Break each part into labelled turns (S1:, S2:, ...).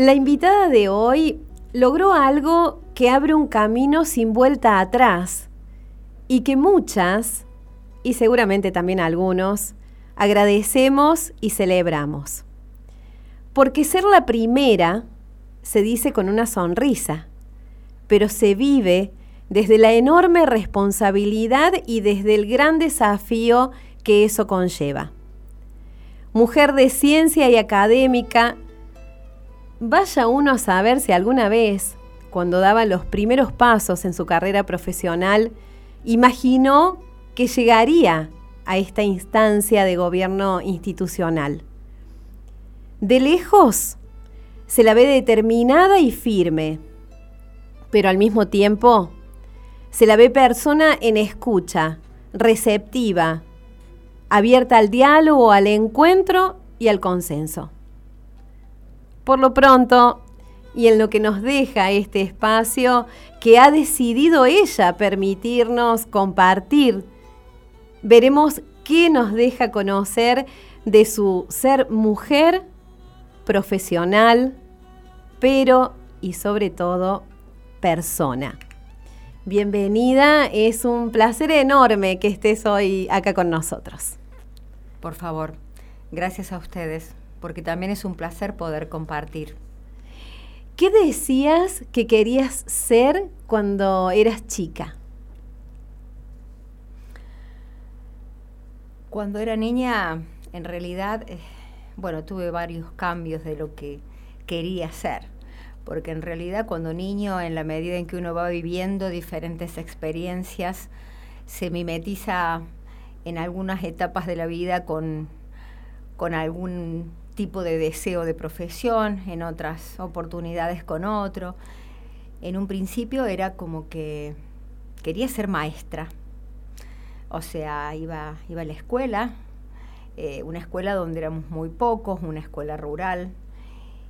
S1: La invitada de hoy logró algo que abre un camino sin vuelta atrás y que muchas, y seguramente también algunos, agradecemos y celebramos. Porque ser la primera se dice con una sonrisa, pero se vive desde la enorme responsabilidad y desde el gran desafío que eso conlleva. Mujer de ciencia y académica, vaya uno a saber si alguna vez, cuando daba los primeros pasos en su carrera profesional, imaginó que llegaría a esta instancia de gobierno institucional. De lejos se la ve determinada y firme, pero al mismo tiempo se la ve persona en escucha, receptiva, abierta al diálogo, al encuentro y al consenso. Por lo pronto, y en lo que nos deja este espacio que ha decidido ella permitirnos compartir, veremos qué nos deja conocer de su ser mujer, profesional, pero y sobre todo persona. Bienvenida, es un placer enorme que estés hoy acá con nosotros.
S2: Por favor, gracias a ustedes, porque también es un placer poder compartir.
S1: ¿Qué decías que querías ser cuando eras chica?
S2: Cuando era niña, en realidad, eh, bueno, tuve varios cambios de lo que quería ser porque en realidad cuando niño, en la medida en que uno va viviendo diferentes experiencias, se mimetiza en algunas etapas de la vida con, con algún tipo de deseo de profesión, en otras oportunidades con otro. En un principio era como que quería ser maestra. O sea, iba, iba a la escuela, eh, una escuela donde éramos muy pocos, una escuela rural,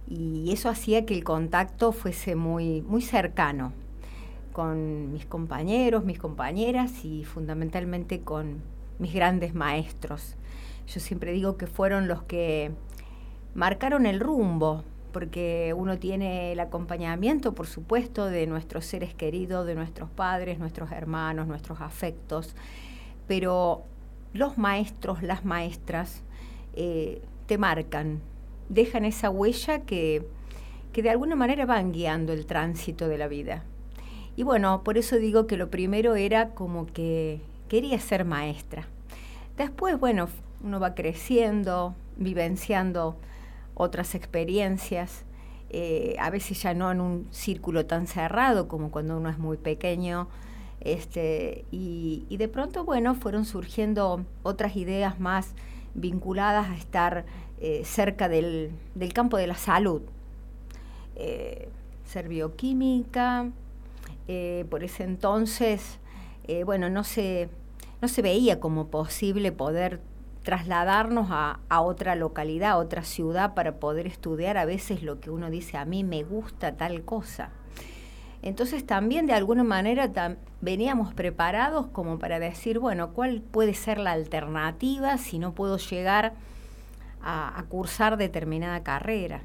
S2: y eso hacía que el contacto fuese muy, muy cercano con mis compañeros, mis compañeras y fundamentalmente con mis grandes maestros. Yo siempre digo que fueron los que marcaron el rumbo, porque uno tiene el acompañamiento, por supuesto, de nuestros seres queridos, de nuestros padres, nuestros hermanos, nuestros afectos, pero los maestros, las maestras, eh, te marcan, dejan esa huella que, que de alguna manera van guiando el tránsito de la vida. Y bueno, por eso digo que lo primero era como que quería ser maestra. Después, bueno, uno va creciendo, vivenciando otras experiencias, eh, a veces ya no en un círculo tan cerrado como cuando uno es muy pequeño, este, y, de pronto, bueno, fueron surgiendo otras ideas más vinculadas a estar eh, cerca del, campo de la salud. Eh, ser bioquímica, por ese entonces, bueno, no se, no se veía como posible poder trasladarnos a, a, otra localidad, a otra ciudad para poder estudiar a veces lo que uno dice, a mí me gusta tal cosa. Entonces también de alguna manera veníamos preparados como para decir, bueno, ¿cuál puede ser la alternativa si no puedo llegar a, cursar determinada carrera.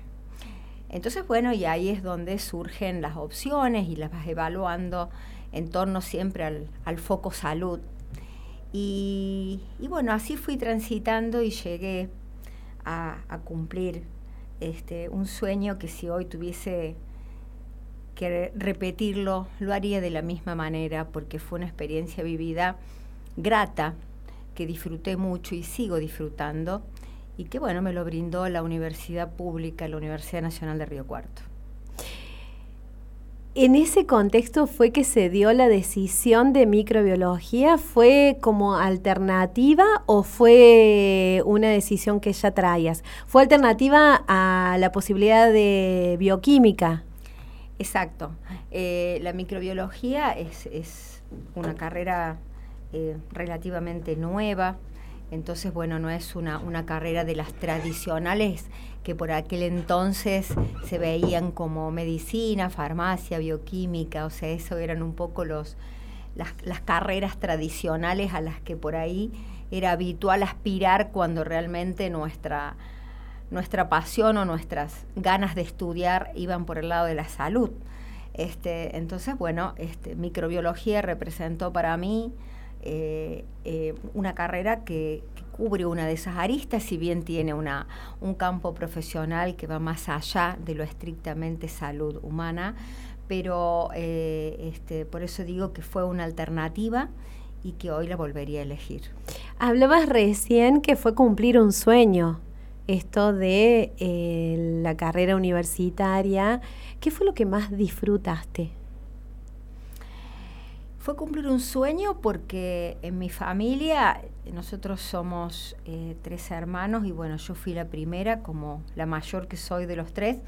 S2: Entonces, bueno, y ahí es donde surgen las opciones y las vas evaluando en torno siempre al, foco salud. Y, bueno, así fui transitando y llegué a, cumplir este, un sueño que si hoy tuviese que repetirlo, lo haría de la misma manera porque fue una experiencia vivida grata, que disfruté mucho y sigo disfrutando y que bueno, me lo brindó la Universidad Pública, la Universidad Nacional de Río Cuarto.
S1: En ese contexto fue que se dio la decisión de microbiología, ¿fue como alternativa o fue una decisión que ya traías? ¿Fue alternativa a la posibilidad de bioquímica?
S2: Exacto. Eh, la microbiología es, una carrera eh, relativamente nueva. Entonces, bueno, no es una, una carrera de las tradicionales que por aquel entonces se veían como medicina, farmacia, bioquímica, o sea, eso eran un poco los, las, las carreras tradicionales a las que por ahí era habitual aspirar cuando realmente nuestra, nuestra pasión o nuestras ganas de estudiar iban por el lado de la salud. Este, entonces, bueno, este, microbiología representó para mí eh, eh, una carrera que, cubre una de esas aristas, si bien tiene una, un campo profesional que va más allá de lo estrictamente salud humana, pero eh, este, por eso digo que fue una alternativa y que hoy la volvería a elegir.
S1: Hablabas recién que fue cumplir un sueño, esto de la carrera universitaria. ¿Qué fue lo que más disfrutaste?
S2: Fue cumplir un sueño porque en mi familia nosotros somos eh, tres hermanos y bueno, yo fui la primera, como la mayor que soy de los tres,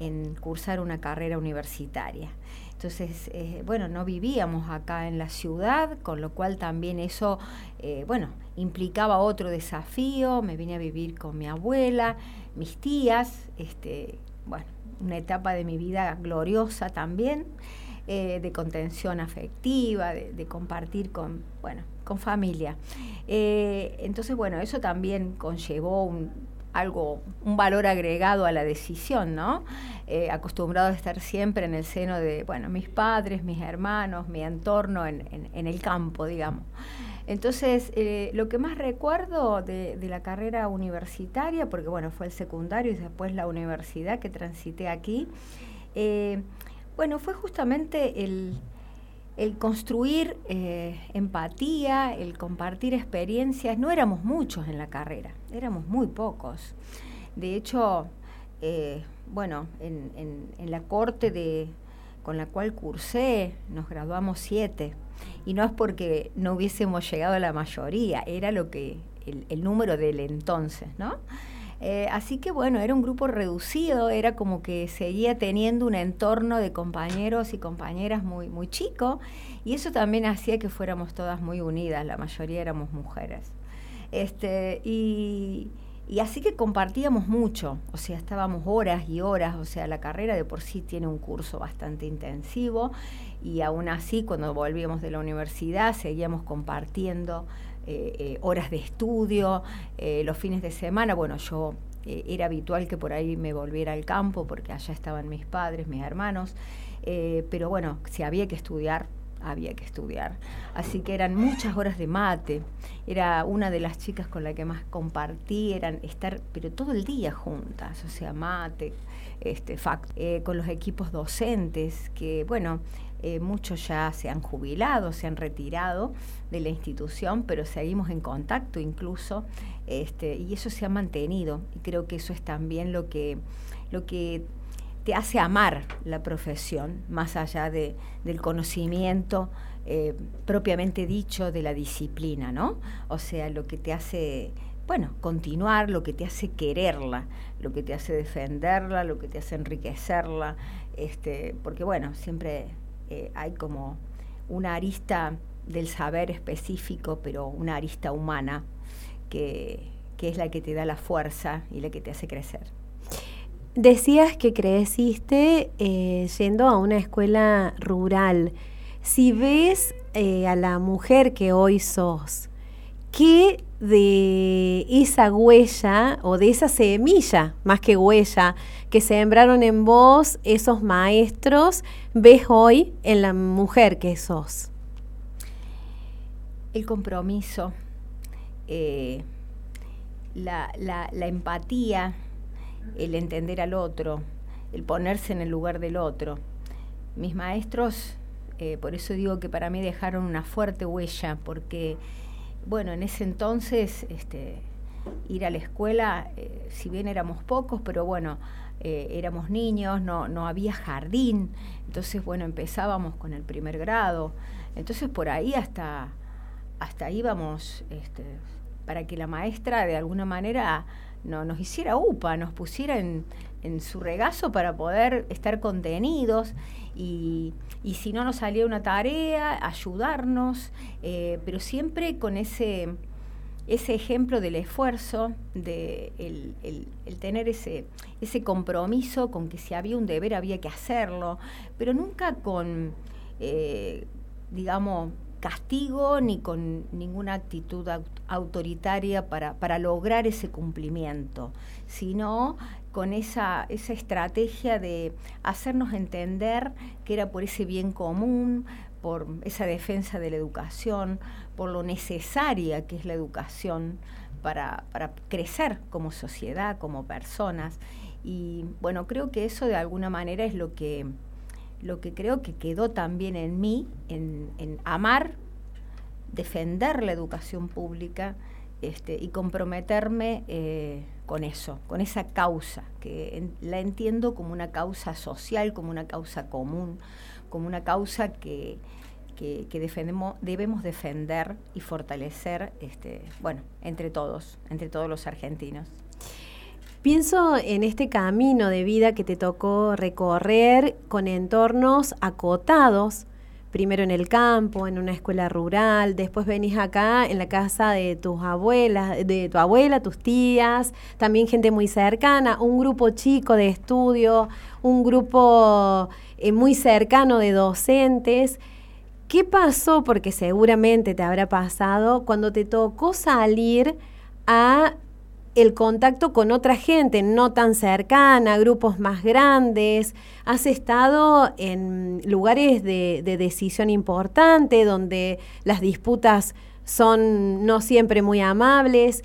S2: en cursar una carrera universitaria. Entonces, eh, bueno, no vivíamos acá en la ciudad, con lo cual también eso, eh, bueno, implicaba otro desafío. Me vine a vivir con mi abuela, mis tías, este, bueno, una etapa de mi vida gloriosa también. Eh, de contención afectiva, de, compartir con, bueno, con familia. Eh, entonces, bueno, eso también conllevó un, algo, un valor agregado a la decisión, ¿no? Eh, acostumbrado a estar siempre en el seno de, bueno, mis padres, mis hermanos, mi entorno en, el campo, digamos. Entonces, lo que más recuerdo de, de, la carrera universitaria, porque bueno, fue el secundario y después la universidad que transité aquí, bueno, fue justamente el, construir eh, empatía, el compartir experiencias. No éramos muchos en la carrera, éramos muy pocos. De hecho, eh, bueno, en, la corte de, con la cual cursé nos graduamos siete. Y no es porque no hubiésemos llegado a la mayoría, era lo que el, el número del entonces, ¿no? Eh, así que bueno, era un grupo reducido, era como que seguía teniendo un entorno de compañeros y compañeras muy, muy chico y eso también hacía que fuéramos todas muy unidas, la mayoría éramos mujeres. Este, y, y así que compartíamos mucho, o sea, estábamos horas y horas, o sea, la carrera de por sí tiene un curso bastante intensivo y aún así cuando volvíamos de la universidad seguíamos compartiendo eh, eh, horas de estudio, eh, los fines de semana, bueno, yo era habitual que por ahí me volviera al campo porque allá estaban mis padres, mis hermanos, pero bueno, si había que estudiar, había que estudiar. Así que eran muchas horas de mate. Era una de las chicas con la que más compartí, eran estar, pero todo el día juntas, o sea, mate, este, con los equipos docentes, que bueno, eh, muchos ya se han jubilado, se han retirado de la institución, pero seguimos en contacto incluso, este, y eso se ha mantenido. Y creo que eso es también lo que, lo que te hace amar la profesión, más allá de, del conocimiento eh, propiamente dicho de la disciplina, ¿no? O sea, lo que te hace bueno, continuar, lo que te hace quererla, lo que te hace defenderla, lo que te hace enriquecerla, este, porque bueno, siempre hay como una arista del saber específico, pero una arista humana que, es la que te da la fuerza y la que te hace crecer.
S1: Decías que creciste eh, yendo a una escuela rural. Si ves eh, a la mujer que hoy sos, ¿qué de esa huella o de esa semilla, más que huella, que sembraron en vos esos maestros, ves hoy en la mujer que sos?
S2: El compromiso, eh, la, empatía, el entender al otro, el ponerse en el lugar del otro. Mis maestros, eh, por eso digo que para mí dejaron una fuerte huella, porque bueno, en ese entonces este, ir a la escuela, eh, si bien éramos pocos, pero bueno, eh, éramos niños, no, no había jardín, entonces bueno, empezábamos con el primer grado, entonces por ahí hasta, hasta íbamos este, para que la maestra de alguna manera no, nos hiciera UPA, nos pusiera en, en su regazo para poder estar contenidos y, y si no nos salía una tarea, ayudarnos, eh, pero siempre con ese, ese ejemplo del esfuerzo, de el, tener ese, ese compromiso con que si había un deber había que hacerlo, pero nunca con, eh, digamos, castigo ni con ninguna actitud autoritaria para, para lograr ese cumplimiento, sino con esa, esa estrategia de hacernos entender que era por ese bien común, por esa defensa de la educación, por lo necesaria que es la educación para, para crecer como sociedad, como personas. Y bueno, creo que eso de alguna manera es lo que, lo que creo que quedó también en mí, en, amar, defender la educación pública este, y comprometerme eh, con eso, con esa causa, que la entiendo como una causa social, como una causa común, como una causa que, que, defendemos, debemos defender y fortalecer, este, bueno, entre todos, entre todos los argentinos.
S1: Pienso en este camino de vida que te tocó recorrer con entornos acotados, primero en el campo, en una escuela rural, después venís acá en la casa de tus abuelas, de tu abuela, tus tías, también gente muy cercana, un grupo chico de estudio, un grupo eh, muy cercano de docentes. ¿Qué pasó? Porque seguramente te habrá pasado cuando te tocó salir a el contacto con otra gente no tan cercana, grupos más grandes. Has estado en lugares de, decisión importante donde las disputas son no siempre muy amables.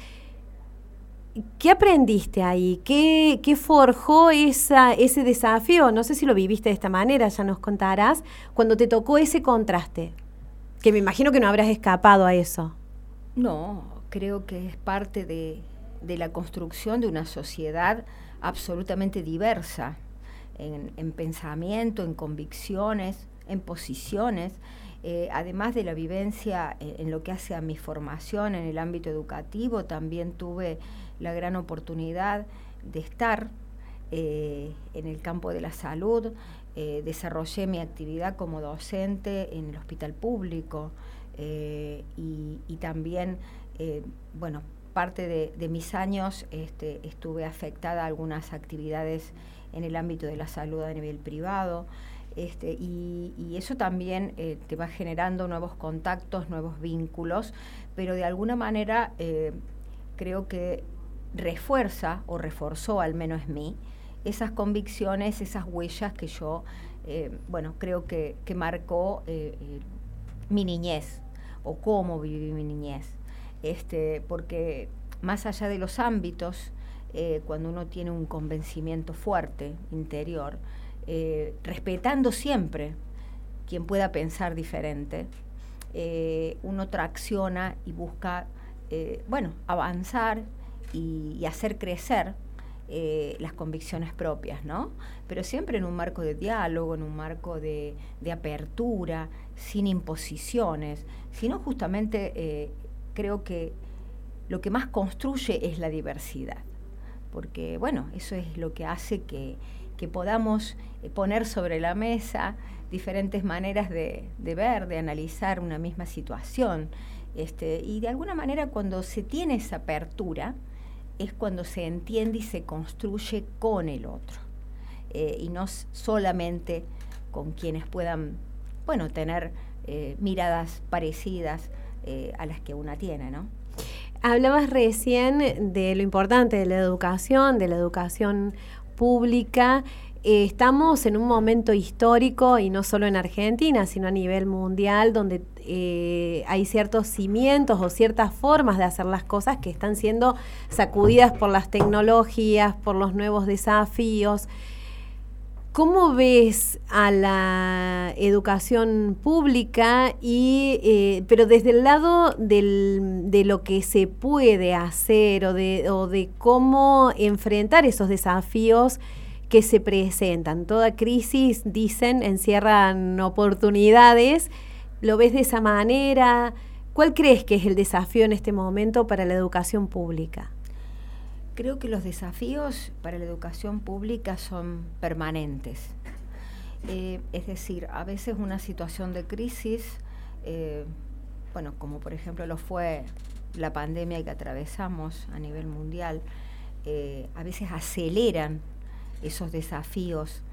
S1: ¿Qué aprendiste ahí? ¿Qué, forjó ese desafío? No sé si lo viviste de esta manera, ya nos contarás, cuando te tocó ese contraste, que me imagino que no habrás escapado a eso.
S2: No, creo que es parte de, de la construcción de una sociedad absolutamente diversa en, en pensamiento, en convicciones, en posiciones. Eh, además de la vivencia en, lo que hace a mi formación en el ámbito educativo, también tuve la gran oportunidad de estar eh, en el campo de la salud, eh, desarrollé mi actividad como docente en el hospital público y, también, bueno, parte de, mis años este, estuve afectada a algunas actividades en el ámbito de la salud a nivel privado. Este, y, eso también te va generando nuevos contactos, nuevos vínculos, pero de alguna manera creo que refuerza o reforzó al menos en mí esas convicciones, esas huellas que yo, eh, bueno, creo que, que marcó eh, eh, mi niñez o cómo viví mi niñez. Este, porque más allá de los ámbitos, cuando uno tiene un convencimiento fuerte interior, respetando siempre quien pueda pensar diferente, uno tracciona y busca, bueno, avanzar y, hacer crecer eh, las convicciones propias, ¿no? Pero siempre en un marco de diálogo, en un marco de, apertura, sin imposiciones, sino justamente eh, creo que lo que más construye es la diversidad, porque bueno, eso es lo que hace que, podamos eh, poner sobre la mesa diferentes maneras de, de ver, de analizar una misma situación. Este, y de alguna manera cuando se tiene esa apertura, es cuando se entiende y se construye con el otro. Eh, y no solamente con quienes puedan, bueno, tener eh, miradas parecidas eh, a las que una tiene, ¿no?
S1: Hablabas recién de lo importante de la educación, de la educación pública eh, estamos en un momento histórico, y no solo en Argentina, sino a nivel mundial, donde eh, hay ciertos cimientos o ciertas formas de hacer las cosas que están siendo sacudidas por las tecnologías, por los nuevos desafíos. ¿Cómo ves a la educación pública y eh, pero desde el lado de lo que se puede hacer o de, o de cómo enfrentar esos desafíos que se presentan. Toda crisis, dicen, encierran oportunidades. ¿Lo ves de esa manera? ¿Cuál crees que es el desafío en este momento para la educación pública?
S2: Creo que los desafíos para la educación pública son permanentes. Eh, es decir, a veces una situación de crisis, eh, bueno, como por ejemplo lo fue la pandemia que atravesamos a nivel mundial, eh, a veces aceleran esos desafíos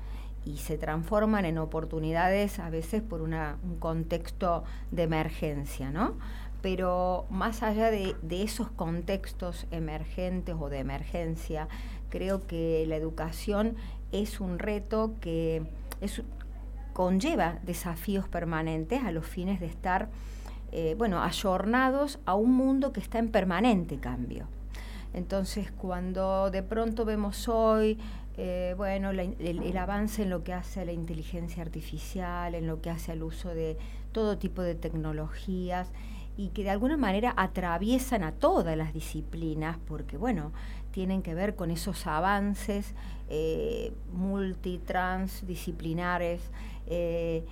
S2: y se transforman en oportunidades a veces por un contexto de emergencia, ¿no? Pero más allá de, esos contextos emergentes o de emergencia, creo que la educación es un reto que conlleva desafíos permanentes a los fines de estar, eh, bueno, ayornados a un mundo que está en permanente cambio. Entonces, cuando de pronto vemos hoy eh, bueno, el, avance en lo que hace a la inteligencia artificial, en lo que hace al uso de todo tipo de tecnologías y que de alguna manera atraviesan a todas las disciplinas, porque bueno, tienen que ver con esos avances eh, multitransdisciplinares, eh,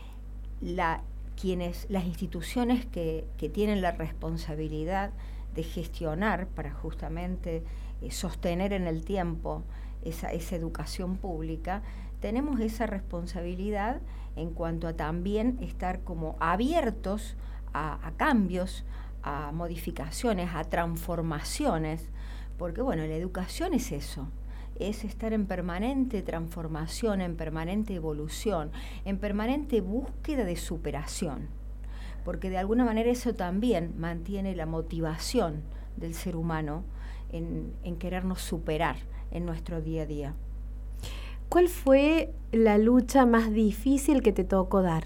S2: quienes, las instituciones que, tienen la responsabilidad de gestionar para justamente eh, sostener en el tiempo esa, educación pública, tenemos esa responsabilidad en cuanto a también estar como abiertos a, cambios, a modificaciones, a transformaciones, porque bueno, la educación es eso, es estar en permanente transformación, en permanente evolución, en permanente búsqueda de superación, porque de alguna manera eso también mantiene la motivación del ser humano en, querernos superar en nuestro día a día.
S1: ¿Cuál fue la lucha más difícil que te tocó dar?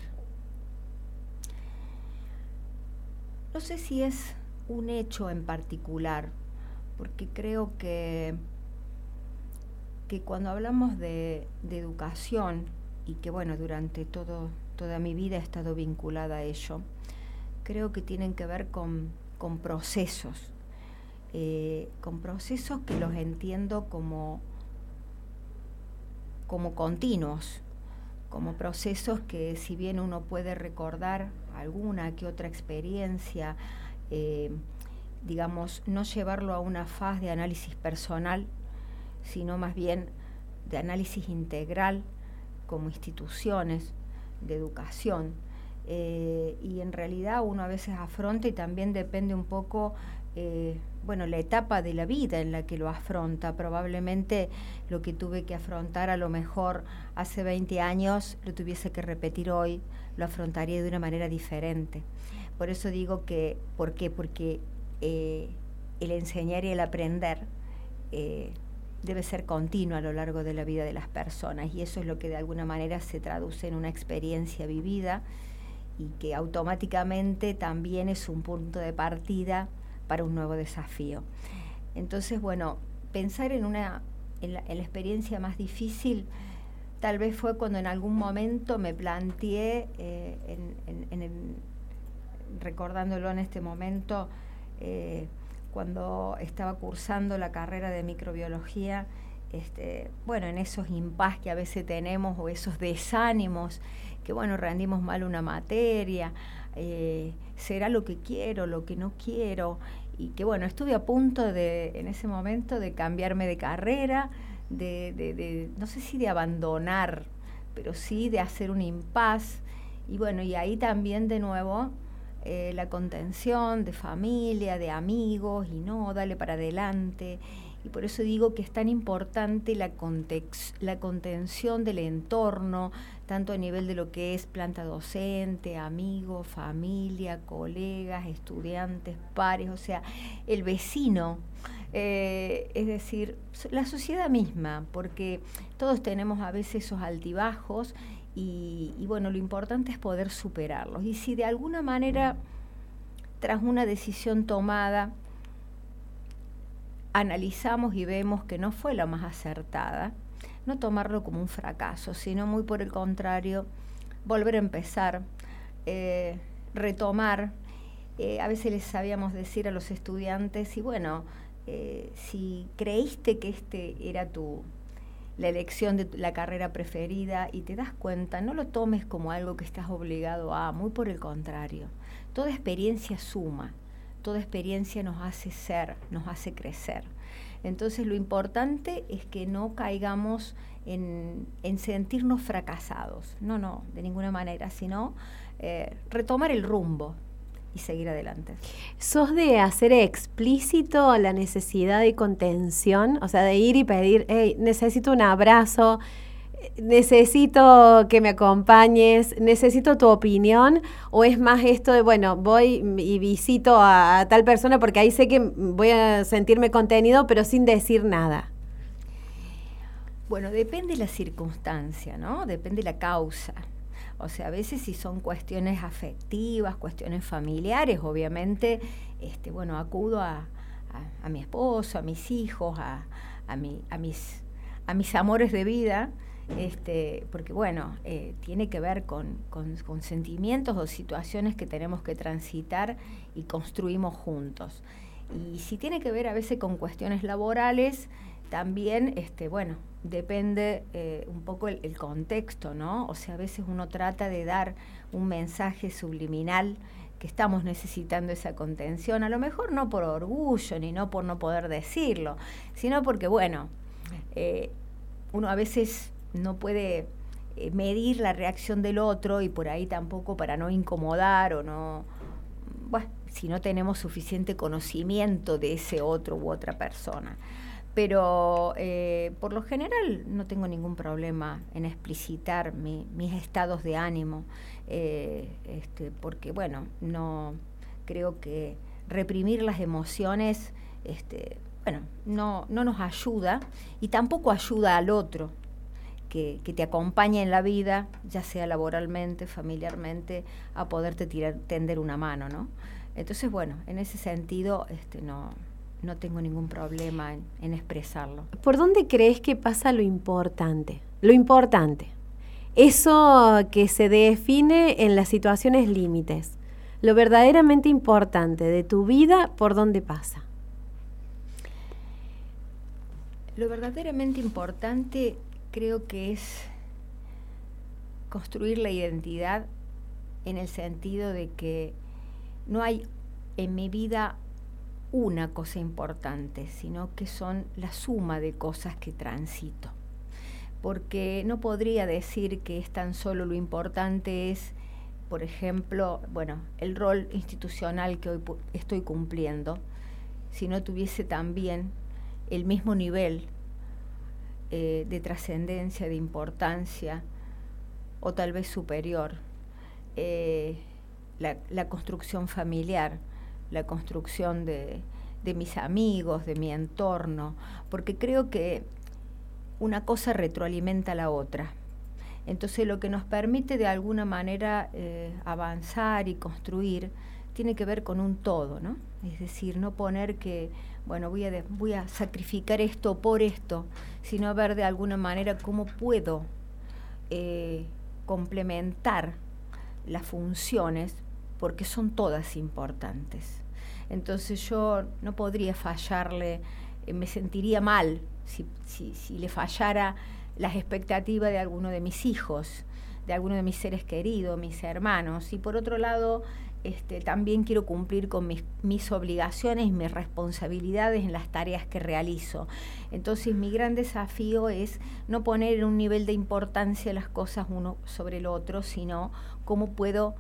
S2: No sé si es un hecho en particular, porque creo que, que cuando hablamos de, educación, y que bueno, durante todo, toda mi vida he estado vinculada a ello, creo que tienen que ver con, con procesos, eh, con procesos que los entiendo como, como continuos, como procesos que si bien uno puede recordar alguna que otra experiencia, eh, digamos, no llevarlo a una faz de análisis personal, sino más bien de análisis integral como instituciones de educación. Eh, y en realidad uno a veces afronta y también depende un poco eh, bueno, la etapa de la vida en la que lo afronta. Probablemente lo que tuve que afrontar a lo mejor hace 20 años lo tuviese que repetir hoy, lo afrontaría de una manera diferente. Por eso digo que, ¿por qué? Porque eh, el enseñar y el aprender eh, debe ser continuo a lo largo de la vida de las personas y eso es lo que de alguna manera se traduce en una experiencia vivida y que automáticamente también es un punto de partida para un nuevo desafío. Entonces, bueno, pensar en una en la, experiencia más difícil tal vez fue cuando en algún momento me planteé, eh, en, recordándolo en este momento, eh, cuando estaba cursando la carrera de microbiología, este, bueno, en esos impas que a veces tenemos o esos desánimos, que bueno, rendimos mal una materia, eh, será lo que quiero, lo que no quiero, y que bueno, estuve a punto de, en ese momento, de cambiarme de carrera, de, no sé si de abandonar, pero sí de hacer un impas, y bueno, y ahí también de nuevo eh, la contención de familia, de amigos, y no, dale para adelante, y por eso digo que es tan importante la, la contención del entorno, tanto a nivel de lo que es planta docente, amigos, familia, colegas, estudiantes, pares, o sea, el vecino. Eh, es decir, la sociedad misma, porque todos tenemos a veces esos altibajos y, y, bueno, lo importante es poder superarlos. Y si de alguna manera, tras una decisión tomada, analizamos y vemos que no fue la más acertada, no tomarlo como un fracaso, sino muy por el contrario, volver a empezar, eh, retomar. Eh, a veces les sabíamos decir a los estudiantes, y bueno, eh, si creíste que este era tu, la elección de la carrera preferida y te das cuenta, no lo tomes como algo que estás obligado a, muy por el contrario. Toda experiencia suma, toda experiencia nos hace ser, nos hace crecer. Entonces lo importante es que no caigamos en, sentirnos fracasados, no, no, de ninguna manera, sino eh, retomar el rumbo y seguir adelante.
S1: ¿Sos de hacer explícito la necesidad de contención? O sea, de ir y pedir, hey, necesito un abrazo, necesito que me acompañes, necesito tu opinión, o es más esto de, bueno, voy y visito a, tal persona porque ahí sé que voy a sentirme contenido, pero sin decir nada?
S2: Bueno, depende de la circunstancia, ¿no? Depende de la causa. O sea, a veces si son cuestiones afectivas, cuestiones familiares, obviamente, este, bueno, acudo a, a, mi esposo, a mis hijos, a, a, mi, mis, a mis amores de vida, este, porque bueno, eh, tiene que ver con, sentimientos o situaciones que tenemos que transitar y construimos juntos. Y si tiene que ver a veces con cuestiones laborales, también, este, bueno, depende eh, un poco el, el, contexto, ¿no? O sea, a veces uno trata de dar un mensaje subliminal que estamos necesitando esa contención, a lo mejor no por orgullo ni no por no poder decirlo, sino porque, bueno, eh, uno a veces no puede eh, medir la reacción del otro y por ahí tampoco para no incomodar o no, bueno, si no tenemos suficiente conocimiento de ese otro u otra persona. Pero eh, por lo general no tengo ningún problema en explicitar mis estados de ánimo, este, porque bueno, no creo que reprimir las emociones este, bueno, no, no nos ayuda y tampoco ayuda al otro que, te acompañe en la vida, ya sea laboralmente, familiarmente, a poderte tirar, tender una mano, ¿no? Entonces, bueno, en ese sentido, este, no, no tengo ningún problema en, en expresarlo.
S1: ¿Por dónde crees que pasa lo importante? Lo importante. Eso que se define en las situaciones límites. Lo verdaderamente importante de tu vida, ¿por dónde pasa?
S2: Lo verdaderamente importante creo que es construir la identidad en el sentido de que no hay en mi vida una cosa importante, sino que son la suma de cosas que transito. Porque no podría decir que es tan solo lo importante es, por ejemplo, bueno, el rol institucional que hoy estoy cumpliendo, si no tuviese también el mismo nivel eh, de trascendencia, de importancia, o tal vez superior, eh, la, construcción familiar, la construcción de, mis amigos, de mi entorno, porque creo que una cosa retroalimenta a la otra. Entonces lo que nos permite de alguna manera eh, avanzar y construir tiene que ver con un todo, ¿no? Es decir, no poner que bueno, voy a, voy a sacrificar esto por esto, sino ver de alguna manera cómo puedo eh, complementar las funciones, porque son todas importantes. Entonces yo no podría fallarle, eh, me sentiría mal si, si, si le fallara las expectativas de alguno de mis hijos, de alguno de mis seres queridos, mis hermanos. Y por otro lado, este, también quiero cumplir con mis, obligaciones y mis responsabilidades en las tareas que realizo. Entonces mi gran desafío es no poner en un nivel de importancia las cosas uno sobre el otro, sino cómo puedo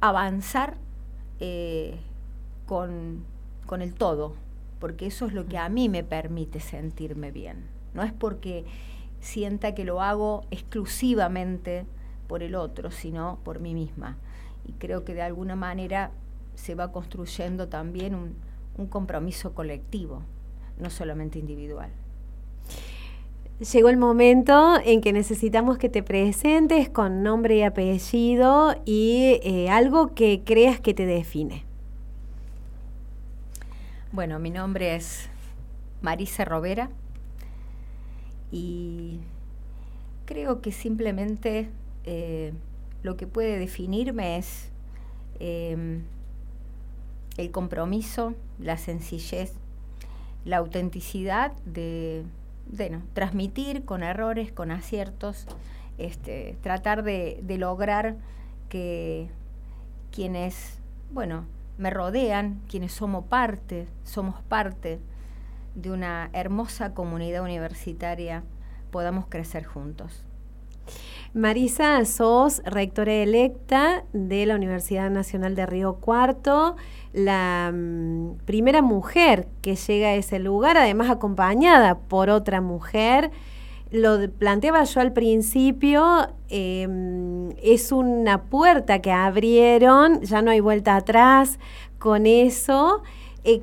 S2: avanzar eh, con, con el todo, porque eso es lo que a mí me permite sentirme bien. No es porque sienta que lo hago exclusivamente por el otro, sino por mí misma y creo que de alguna manera se va construyendo también un, un compromiso colectivo, no solamente individual.
S1: Llegó el momento en que necesitamos que te presentes con nombre y apellido y eh, algo que creas que te define.
S2: Bueno, mi nombre es Marisa Robera y creo que simplemente eh, lo que puede definirme es em, el compromiso, la sencillez, la autenticidad de, transmitir con errores, con aciertos, este, tratar de, de lograr que quienes, bueno, me rodean, quienes somos parte, somos parte de una hermosa comunidad universitaria, podamos crecer juntos.
S1: Marisa, sos rectora electa de la Universidad Nacional de Río Cuarto, la mm, primera mujer que llega a ese lugar, además acompañada por otra mujer. lo planteaba yo al principio, em, es una puerta que abrieron, ya no hay vuelta atrás con eso. Eh,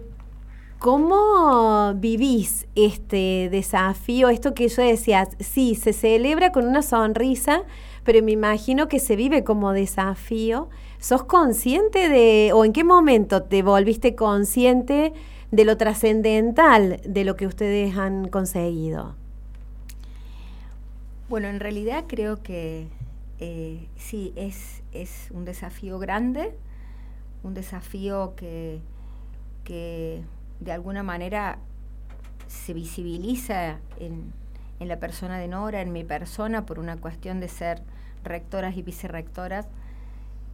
S1: ¿Cómo vivís este desafío? Esto que yo decía, sí, se celebra con una sonrisa, pero me imagino que se vive como desafío. ¿Sos consciente de, o en qué momento te volviste consciente de lo trascendental de lo que ustedes han conseguido?
S2: Bueno, en realidad creo que eh, sí, es, es un desafío grande, un desafío que, que de alguna manera se visibiliza en, la persona de Nora, en mi persona, por una cuestión de ser rectoras y vicerrectoras,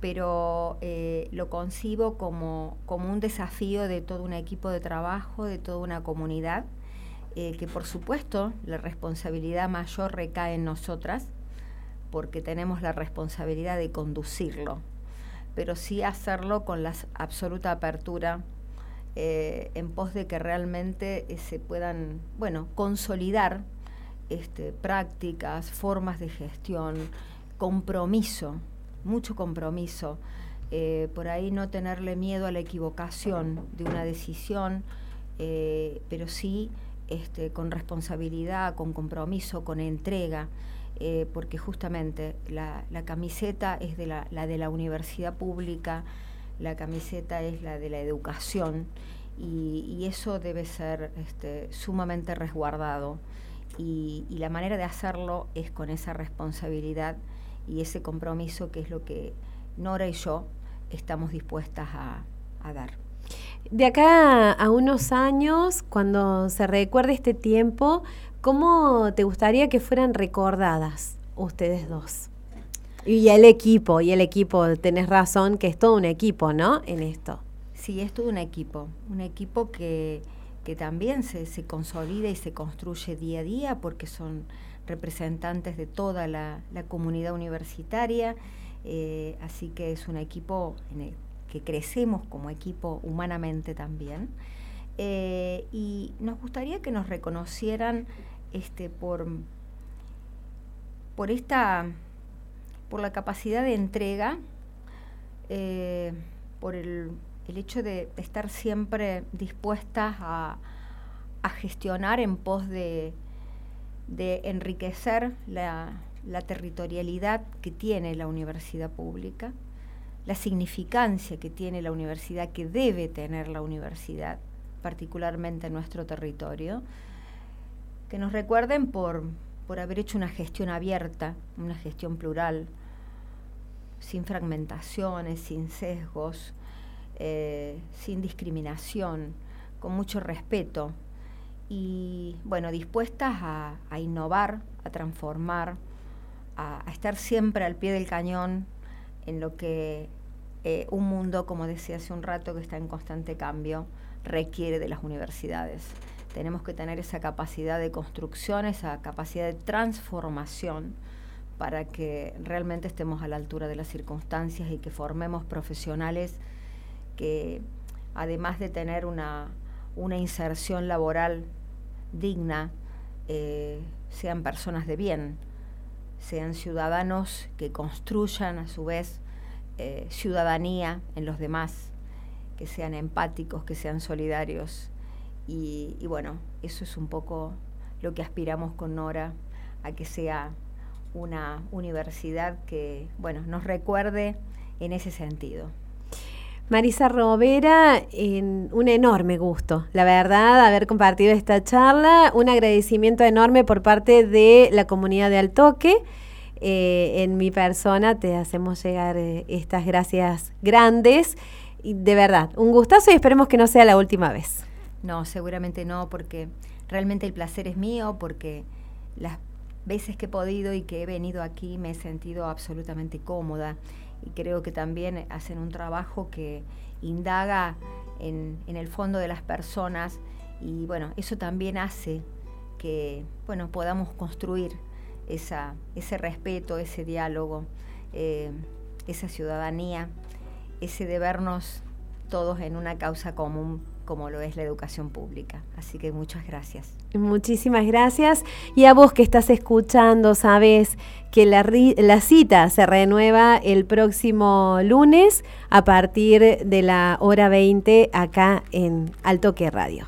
S2: pero eh, lo concibo como, como un desafío de todo un equipo de trabajo, de toda una comunidad, eh, que por supuesto la responsabilidad mayor recae en nosotras, porque tenemos la responsabilidad de conducirlo, pero sí hacerlo con la absoluta apertura eh, en pos de que realmente eh, se puedan, bueno, consolidar este, prácticas, formas de gestión, compromiso, mucho compromiso. Eh, por ahí no tenerle miedo a la equivocación de una decisión, pero sí este, con responsabilidad, con compromiso, con entrega, porque justamente la, camiseta es de la, la de la universidad pública, la camiseta es la de la educación y, eso debe ser este, sumamente resguardado y, la manera de hacerlo es con esa responsabilidad y ese compromiso que es lo que Nora y yo estamos dispuestas a, a dar.
S1: De acá a unos años, cuando se recuerde este tiempo, ¿cómo te gustaría que fueran recordadas ustedes dos? Y el equipo, y el equipo, tenés razón que es todo un equipo, ¿no? En esto.
S2: Sí, es todo un equipo, un equipo que, que también se, se, consolida y se construye día a día porque son representantes de toda la, comunidad universitaria, eh, así que es un equipo que crecemos como equipo humanamente también. Eh, y nos gustaría que nos reconocieran este, por, por esta por la capacidad de entrega, eh, por el, hecho de, estar siempre dispuestas a, gestionar en pos de, enriquecer la, territorialidad que tiene la universidad pública, la significancia que tiene la universidad, que debe tener la universidad, particularmente en nuestro territorio, que nos recuerden por, por haber hecho una gestión abierta, una gestión plural, sin fragmentaciones, sin sesgos, eh, sin discriminación, con mucho respeto y bueno, dispuestas a, innovar, a transformar, a, estar siempre al pie del cañón en lo que eh, un mundo, como decía hace un rato, que está en constante cambio, requiere de las universidades. Tenemos que tener esa capacidad de construcción, esa capacidad de transformación para que realmente estemos a la altura de las circunstancias y que formemos profesionales que, además de tener una, inserción laboral digna, eh, sean personas de bien, sean ciudadanos que construyan a su vez eh, ciudadanía en los demás, que sean empáticos, que sean solidarios. Y, bueno, eso es un poco lo que aspiramos con Nora, a que sea una universidad que, bueno, nos recuerde en ese sentido.
S1: Marisa Robera, en un enorme gusto, la verdad, haber compartido esta charla, un agradecimiento enorme por parte de la comunidad de Altoque. Eh, en mi persona te hacemos llegar eh, estas gracias grandes. Y de verdad, un gustazo y esperemos que no sea la última vez.
S2: No, seguramente no, porque realmente el placer es mío, porque las veces que he podido y que he venido aquí me he sentido absolutamente cómoda. Y creo que también hacen un trabajo que indaga en, el fondo de las personas. Y bueno, eso también hace que bueno, podamos construir esa, ese respeto, ese diálogo, eh, esa ciudadanía, ese debernos todos en una causa común como lo es la educación pública. Así que muchas gracias.
S1: Muchísimas gracias. Y a vos que estás escuchando, sabes que la, cita se renueva el próximo lunes a partir de la hora 20 acá en Altoque Radio.